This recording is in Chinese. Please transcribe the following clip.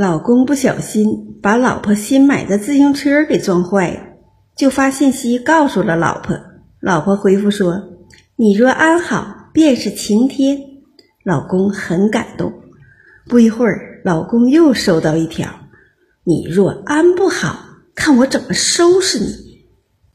老公不小心把老婆新买的自行车给撞坏了就发信息告诉了老婆。老婆回复说你若安好便是晴天。老公很感动。不一会儿老公又收到一条你若安不好看我怎么收拾你。